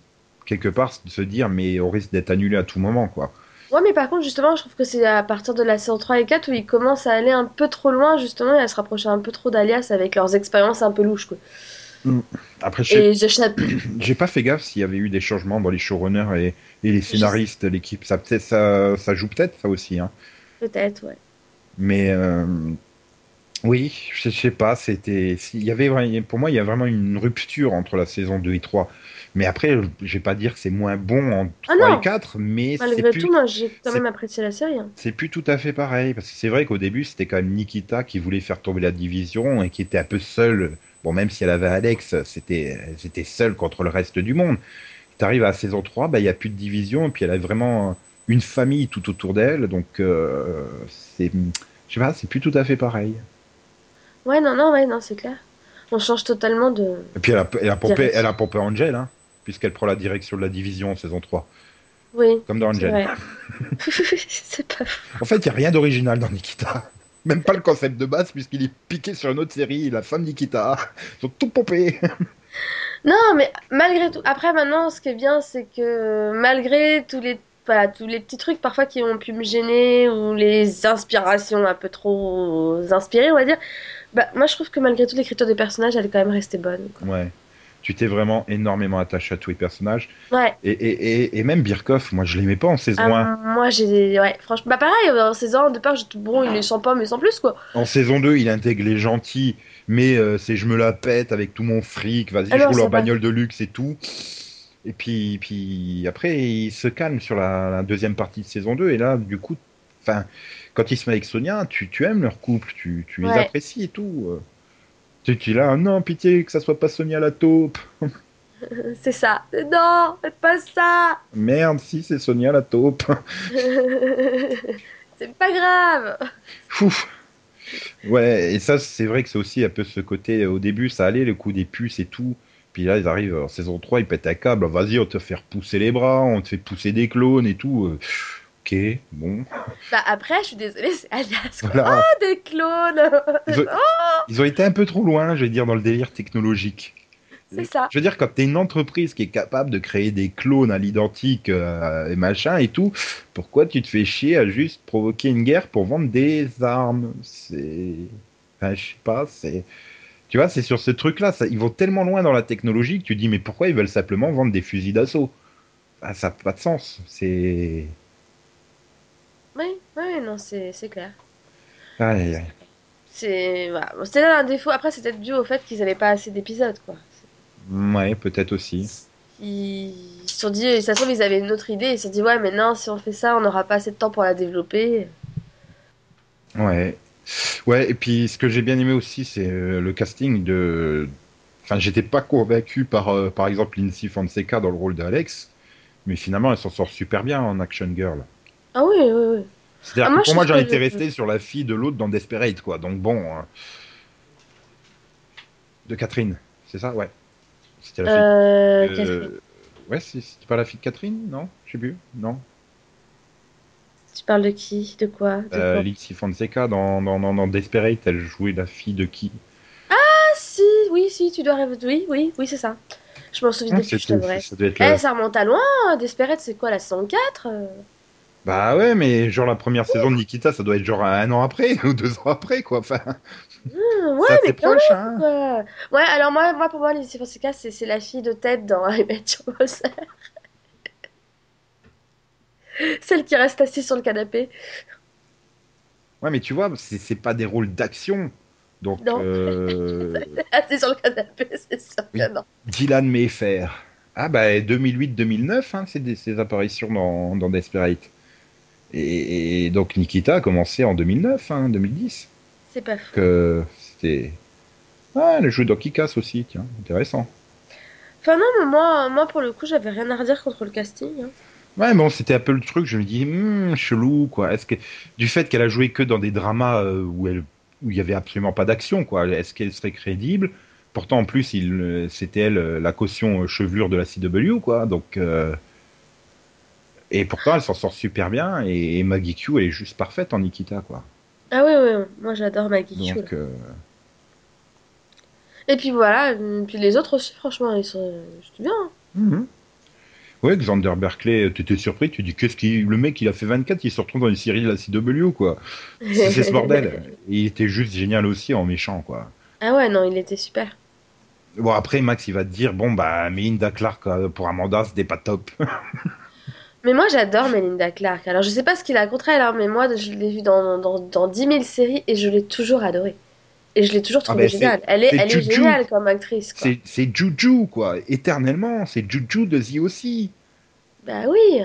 quelque part se dire mais on risque d'être annulé à tout moment, quoi. Ouais, mais par contre, justement, je trouve que c'est à partir de la saison 3 et 4 où ils commencent à aller un peu trop loin, justement, et à se rapprocher un peu trop d'Alias avec leurs expériences un peu louches, quoi. Après, je sais Et je J'ai pas fait gaffe s'il y avait eu des changements dans les showrunners et, et les scénaristes, l'équipe. Ça, ça, ça joue peut-être ça aussi. Hein. peut-être, ouais. Mais euh, oui, je, sais pas. C'était, s'il y avait, pour moi, il y a vraiment une rupture entre la saison 2 et 3. Mais après, je vais pas dire que c'est moins bon en 3 Ah et 4, mais c'est Malgré plus, tout, moi, j'ai quand même apprécié la série. hein. c'est plus tout à fait pareil. Parce que c'est vrai qu'au début, c'était quand même Nikita qui voulait faire tomber la division et qui était un peu seule. Bon, même si elle avait Alex, c'était, seule contre le reste du monde. Tu arrives à la saison 3, bah, il n'y a plus de division et puis elle a vraiment une famille tout autour d'elle. Donc, euh, c'est, je sais pas, c'est plus tout à fait pareil. Ouais, non, non, ouais, non, c'est clair. On change totalement de. Et puis elle a, elle a, pompé, elle a pompé Angel, hein, puisqu'elle prend la direction de la division en saison 3. Oui, Comme dans Angel. c'est pas fou. En fait, il n'y a rien d'original dans Nikita. Même pas le concept de base, puisqu'il est piqué sur une autre série, la femme Nikita. Ils ont tout pompé. Non, mais malgré tout. Après, maintenant, ce qui est bien, c'est que malgré tous les, voilà, tous les petits trucs parfois qui ont pu me gêner ou les inspirations un peu trop inspirées, on va dire, bah, moi je trouve que malgré tout, l'écriture des personnages, elle est quand même restée bonne. quoi. Ouais. Tu t'es vraiment énormément attaché à tous les personnages. Ouais. Et, et, et, et même Birkoff, moi je l'aimais pas en saison Ah, moi j'ai. Ouais, franchement. Bah, pareil, en saison 1, au départ, j'étais bon, il est sympa, mais sans plus, quoi. 1. En saison 2, il intègre les gentils, mais euh, c'est je me la pète avec tout mon fric, vas-y, Ah je non, roule en bagnole de luxe et tout. Et puis, puis après, il se calme sur la, la deuxième partie de saison 2. Et là, du coup, enfin, quand il se met avec Sonia, tu, tu aimes leur couple, tu, tu les apprécies et tout. euh. Tu, es là, non, pitié, que ça soit pas Sonia la taupe. C'est ça. Non, faites pas ça Merde, si, c'est Sonia la taupe. C'est pas grave Ouf. Ouais, et ça, c'est vrai que c'est aussi un peu ce côté. Au début, ça allait, le coup des puces et tout. Puis là, ils arrivent en saison 3, ils pètent un câble. Vas-y, on te fait repousser les bras, on te fait pousser des clones et tout. Ok, bon. Bah après, je suis désolée, c'est Alias. quoi. Voilà. Oh, des clones Ils ont, ils ont été un peu trop loin, je vais dire, dans le délire technologique. C'est ça. Je veux dire, quand t'es une entreprise qui est capable de créer des clones à l'identique euh, et machin et tout, pourquoi tu te fais chier à juste provoquer une guerre pour vendre des armes? C'est. Enfin, je sais pas, c'est. Tu vois, c'est sur ce truc-là, ça- ils vont tellement loin dans la technologie que tu dis, mais pourquoi ils veulent simplement vendre des fusils d'assaut? Ah, Ça n'a pas de sens. C'est. Oui, oui, non, c'est c'est clair. Aïe, aïe. C'est voilà. Bon, c'était là un défaut. Après, c'est peut-être dû au fait qu'ils n'avaient pas assez d'épisodes, quoi. Ouais, peut-être aussi. Ils se sont dit, ça se trouve, ils avaient une autre idée. Ils se sont dit, ouais, mais non, si on fait ça, on n'aura pas assez de temps pour la développer. Ouais. Ouais, et puis ce que j'ai bien aimé aussi, c'est euh, le casting de. Enfin, j'étais pas convaincu par, euh, par exemple, Lindsay Fonseca dans le rôle d'Alex, mais finalement, elle s'en sort super bien en Action Girl. Ah oui, oui, oui. C'est-à-dire Ah, que moi, pour moi, j'en étais resté sur la fille de l'autre dans Desperate, quoi. Donc bon. euh, De Catherine, c'est ça? Ouais. C'était la fille. Euh, Euh, Catherine, Ouais, c'était pas la fille de Catherine? Non Je sais plus. Non tu parles de qui? De quoi, de euh, Lindsay Fonseca dans, dans, dans, dans Desperate, elle jouait la fille de qui? Ah si, oui, si, tu dois rêver. Oui, oui, oui, c'est ça. Je m'en souviens Ah, plus, c'est je t'avouerai. ça doit être Eh, ça remonte à loin. Desperate, c'est quoi, la saison 4 euh Bah ouais, mais genre la première saison de Nikita, ça doit être genre un an après ou deux ans après, quoi. Enfin, Hmm, Ouais, c'est mais quand proche, hein. Ouais, alors moi, moi pour moi, Lindsay Fonseca, c'est c'est la fille de Ted dans I Met. Celle qui reste assise sur le canapé. Ouais, mais tu vois, c'est c'est pas des rôles d'action. Donc, Non. euh, Assise sur le canapé, c'est sûr Oui. que non. Dylan Mayfair. Ah bah 2008-2009, hein, c'est des- ses apparitions dans, dans Desperate. Et, et donc Nikita a commencé en 2009, hein, 2010. C'est pas fou. Que c'était. Ah, elle joue dans Kick-Ass aussi, tiens, intéressant. Enfin non, mais moi, moi pour le coup, j'avais rien à redire contre le casting. hein. Ouais, bon, c'était un peu le truc, je me dis, hmm, chelou, quoi. Est-ce que, du fait qu'elle a joué que dans des dramas euh, où elle, où il y avait absolument pas d'action, quoi, est-ce qu'elle serait crédible? Pourtant, en plus, il, c'était elle, euh, la caution euh, chevelure de la CW, quoi, donc. euh, Et pourtant, elle s'en sort super bien, et, et Maggie Q, elle est juste parfaite en Nikita, quoi. Ah oui, oui, moi j'adore Maggie Q. Euh, Et puis voilà, puis les autres aussi, franchement, ils sont bien. hein. Ouais, Xander Berkeley, t'étais surpris, tu dis, qu'est-ce qu'il, le mec, il a fait 24, il se retrouve dans une série de la CW, quoi. C'est ce bordel. Et il était juste génial aussi en méchant, quoi. ah ouais, non, il était super. Bon, après, Max, il va te dire, bon, bah, Melinda Clark euh, pour Amanda, c'était pas top. Mais moi j'adore Melinda Clark. Alors je sais pas ce qu'il a contre elle, hein, mais moi je l'ai vue dans, dans, dans 10 000 séries et je l'ai toujours adorée. Et je l'ai toujours trouvée ben, géniale. Elle est, elle est géniale comme actrice. C'est Juju, quoi. Éternellement, c'est Juju de The aussi. Bah oui,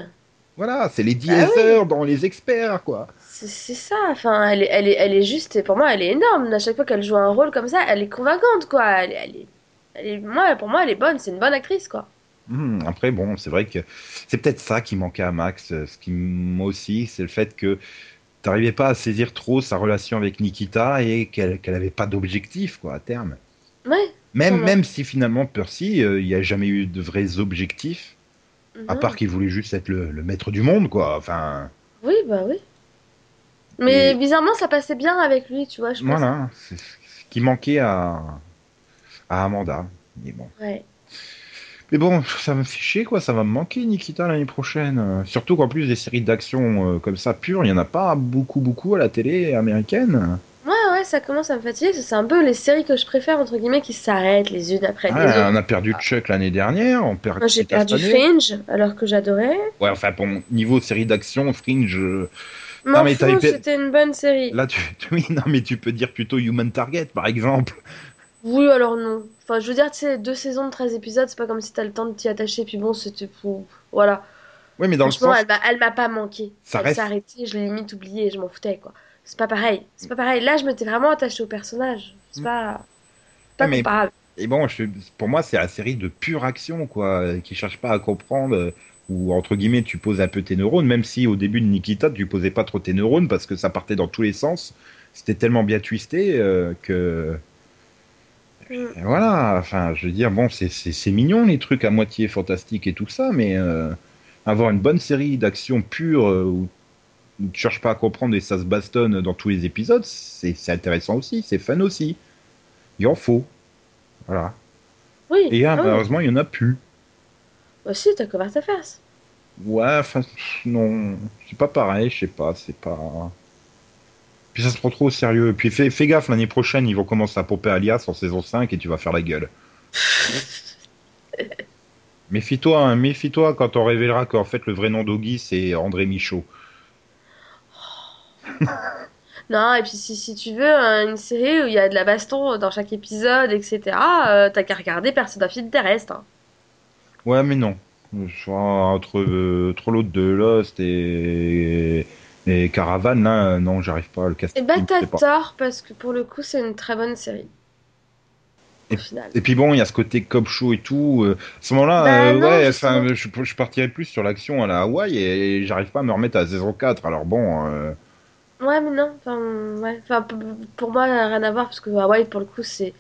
Voilà, c'est les Ah oui. Dans Les Experts, quoi. c'est ça. Enfin, elle est, elle, est, elle est juste, pour moi elle est énorme. À chaque fois qu'elle joue un rôle comme ça, elle est convaincante quoi. Elle, elle est, elle est, moi, pour moi elle est bonne, c'est une bonne actrice quoi. Hmm, après, bon, c'est vrai que c'est peut-être ça qui manquait à Max. Ce qui, moi aussi, c'est le fait que t'arrivais pas à saisir trop sa relation avec Nikita et qu'elle qu'elle avait pas d'objectif, quoi, à terme. Ouais. Même, même si finalement, Percy, euh, il n'y a jamais eu de vrais objectifs, à Mhm. part qu'il voulait juste être le, le maître du monde, quoi. Enfin, Oui, bah oui. Mais Et- bizarrement ça passait bien avec lui, tu vois. Je pense. voilà, c'est ce qui manquait à, à Amanda. Mais bon. Ouais. Mais bon, ça me fait chier, quoi. Ça va me manquer, Nikita, l'année prochaine. Surtout qu'en plus, des séries d'action euh, comme ça, pures, il n'y en a pas beaucoup, beaucoup à la télé américaine. Ouais, ouais, ça commence à me fatiguer. C'est un peu les séries que je préfère, entre guillemets, qui s'arrêtent les unes après les autres. on a perdu Chuck l'année dernière, on perd Moi, j'ai perdu année. Fringe, alors que j'adorais. Ouais, enfin, bon, niveau série d'action, Fringe. euh, M'en mais per- c'était une bonne série. Là, tu... oui, non, mais tu peux dire plutôt Human Target, par exemple. Oui, alors non. Enfin, je veux dire, tu sais, deux saisons de 13 épisodes, c'est pas comme si t'as le temps de t'y attacher, puis bon, c'était pour... Voilà. Oui, mais dans le sens. elle m'a, pas manqué. Ça elle reste- s'est arrêtée, je l'ai limite oubliée, je m'en foutais, quoi. C'est pas pareil. C'est pas pareil. Là, je m'étais vraiment attachée au personnage. C'est Mm. pas... Pas mais- comparable. Et bon, je- pour moi, c'est la série de pure action, quoi, euh, qui cherche pas à comprendre, euh, ou entre guillemets, tu poses un peu tes neurones, même si au début de Nikita, tu posais pas trop tes neurones parce que ça partait dans tous les sens. C'était tellement bien twisté euh, que. Mm. Et voilà, enfin, je veux dire, bon, c'est- mignon les trucs à moitié fantastiques et tout ça, mais euh, avoir une bonne série d'action pure euh, où, où tu cherches pas à comprendre et ça se bastonne dans tous les épisodes, c'est intéressant aussi, c'est fun aussi. Il en faut. Voilà. Oui. Et ah oui. malheureusement, il y en a plus. Bah si, t'as couvert ta face. Ouais, enfin, non, c'est pas pareil, je sais pas, c'est pas. Puis ça se prend trop au sérieux. Puis fais, fais gaffe, l'année prochaine, ils vont commencer à popper Alias en saison 5 et tu vas faire la gueule. Méfie-toi, hein, méfie-toi quand on révélera qu'en fait le vrai nom d'Oggy c'est André Michaud. Non, et puis si, si tu veux euh, une série où il y a de la baston dans chaque épisode, etc., euh, t'as qu'à regarder Personne of Interest. Hein. Ouais, mais non. Soit entre, euh, entre l'autre de Lost et, et Caravan, là, euh, non, j'arrive pas à le casting. Et bah t'as tort, parce que pour le coup, c'est une très bonne série. Et puis bon, il y a ce côté cop show et tout. euh, à ce moment-là, Bah euh, ouais, enfin, je, je partirais plus sur l'action à la Hawaï et, j'arrive pas à me remettre à saison 4. Alors bon, euh, Ouais, mais non, enfin, ouais. Enfin, p- pour moi, rien à voir, parce que Hawaii, pour le coup, c'est.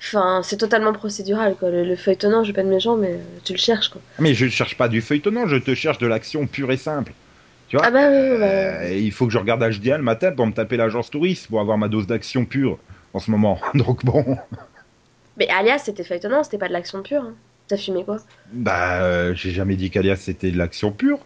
Enfin, c'est totalement procédural, quoi. Le, le feuilletonnant, je vais pas de méchant, mais euh, tu le cherches, quoi. mais je cherche pas du feuilletonnant, je te cherche de l'action pure et simple. Tu vois Ah bah oui, bah, Euh, il faut que je regarde HDA le matin pour me taper l'agence touriste pour avoir ma dose d'action pure en ce moment. Donc bon, Mais alias, c'était feuilletonnant, c'était pas de l'action pure. Hein. T'as fumé quoi? Bah, euh, j'ai jamais dit qu'Alias c'était de l'action pure.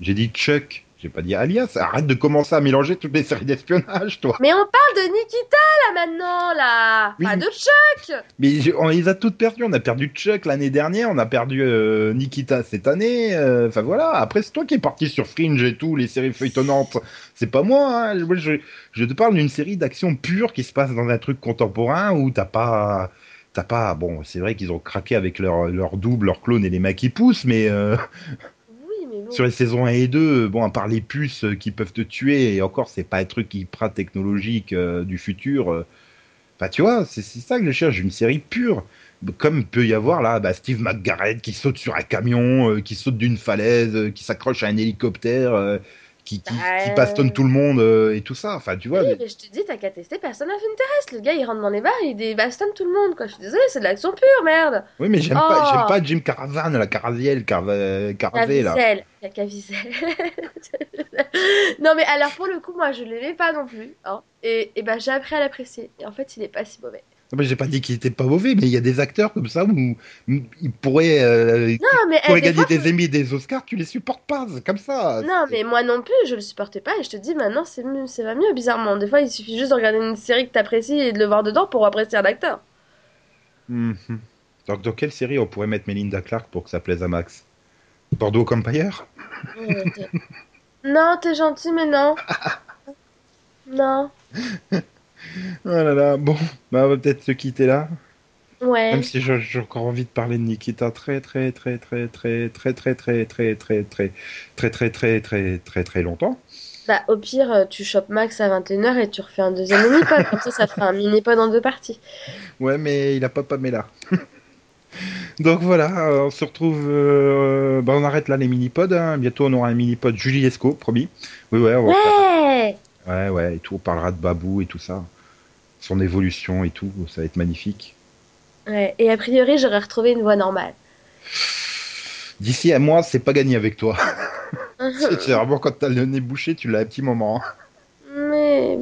J'ai dit Chuck, j'ai pas dit Alias. Arrête de commencer à mélanger toutes les séries d'espionnage, toi. Mais on parle de Nikita, là, maintenant, là Oui, Pas de Chuck Mais je- on les a toutes perdues. On a perdu Chuck l'année dernière, on a perdu euh, Nikita cette année. euh, Enfin voilà. Après, c'est toi qui es parti sur Fringe et tout, les séries feuilletonnantes. C'est pas moi. hein. Moi, je, je te parle d'une série d'action pure qui se passe dans un truc contemporain où t'as pas. T'as pas. Bon, c'est vrai qu'ils ont craqué avec leur, leur double, leur clone et les mecs qui poussent, mais euh, Oui, mais bon. Sur les saisons 1 et 2, bon, à part les puces euh, qui peuvent te tuer, et encore, c'est pas un truc hyper technologique euh, du futur. euh. Enfin, tu vois, c'est ça que je cherche, une série pure. Comme peut y avoir là, bah, Steve McGarrett qui saute sur un camion, euh, qui saute d'une falaise, euh, qui s'accroche à un hélicoptère, euh, qui, bastonne tout le monde euh, et tout ça. Enfin, tu vois. Oui, mais- je te dis, t'as qu'à tester Person of Interest. Le gars, il rentre dans les bars, il dé- bastonne tout le monde, quoi. Je suis désolée, c'est de l'action pure, merde. Oui, mais j'aime Oh. pas, j'aime pas Jim Caravan, la Caraziel, Carava- Caravé, là. La Caviezel. non, mais alors, pour le coup, moi, je l'aimais pas non plus. Hein. Et, et ben, j'ai appris à l'apprécier. Et en fait, il est pas si mauvais. Mais j'ai pas dit qu'il était pas mauvais, mais il y a des acteurs comme ça où, où ils pourraient, euh, Non, mais pourraient eh, des gagner fois, des Emmy et des Oscars, tu les supportes pas, c'est comme ça. Non, mais moi non plus, je le supportais pas et je te dis maintenant c'est mieux, ça va mieux bizarrement. Des fois, il suffit juste de regarder une série que t'apprécies et de le voir dedans pour apprécier un acteur. Mhm. Dans, dans quelle série on pourrait mettre Melinda Clark pour que ça plaise à Max? Bordeaux Ouais, t'es- non, t'es gentil, mais non. Non. Oh là là, bon, bah on va peut-être se quitter là. Ouais. Même si j'ai encore envie de parler de Nikita très très très très très très très très très très très très très très très très très longtemps. Bah, au pire, euh, tu chopes Max à 21h et tu refais un deuxième mini-pod. Comme ça, ça fera un mini-pod en deux parties. Ouais, mais il a pas Pamela. Donc voilà, euh, on se retrouve. euh, bah on arrête là les mini-pods. hein. Bientôt on aura un mini-pod Julie Esco, promis. Oui, ouais, on va Ouais ouais, et tout. On parlera de Babou et tout ça. Son évolution et tout. Ça va être magnifique. Ouais. Et a priori, j'aurais retrouvé une voix normale. D'ici à moi, c'est pas gagné avec toi. C'est vraiment quand t'as le nez bouché, tu l'as un petit moment. hein. Mais.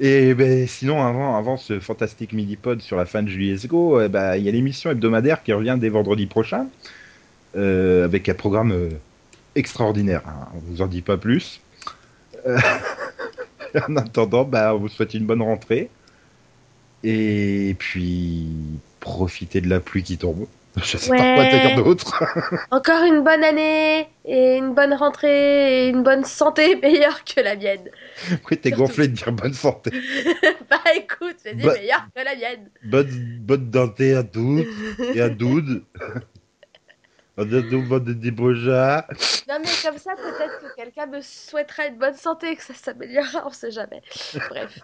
Et ben, sinon, avant, avant ce fantastique mini-pod sur la fin de Esco, eh ben, il y a l'émission hebdomadaire qui revient dès vendredi prochain, euh, avec un programme euh, extraordinaire. hein. On vous en dit pas plus. Euh, en attendant, bah, on vous souhaite une bonne rentrée. Et puis, profitez de la pluie qui tombe. Je sais pas quoi te dire Ouais. d'autre. Encore une bonne année et une bonne rentrée et une bonne santé meilleure que la mienne. Oui, t'es gonflé de dire bonne santé. bah écoute, j'ai dit meilleure que la mienne. Bonne, bonne dentée à toutes et à Doud. On tout bonne débaucha. Non mais comme ça, peut-être que quelqu'un me souhaitera une bonne santé et que ça s'améliorera, on sait jamais. Bref.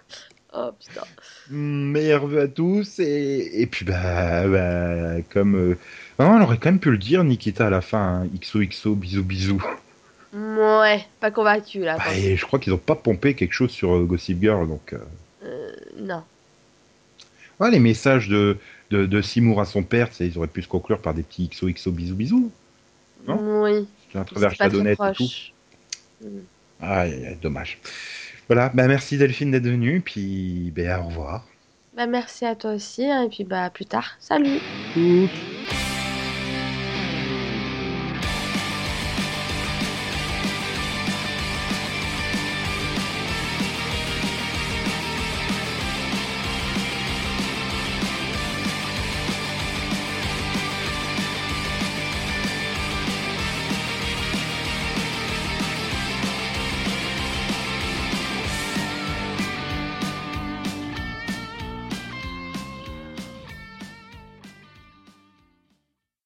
Oh putain. Mm, Meilleurs vœux à tous. Et, et puis, bah, bah, comme. euh, non, on aurait quand même pu le dire, Nikita, à la fin. hein. XOXO, bisous, bisous. Ouais, pas convaincu là. Bah, et je crois qu'ils ont pas pompé quelque chose sur euh, Gossip Girl. Donc, Euh, non. ouais, les messages de, de, de Seymour à son père, ils auraient pu se conclure par des petits XOXO, bisous, bisous. Non? Oui. À travers Chadonnette et tout. proche. Ah, dommage. Voilà, bah merci Delphine d'être venue, puis ben, au revoir. Bah Bah, merci à toi aussi, hein, et puis bah, à plus tard. Salut!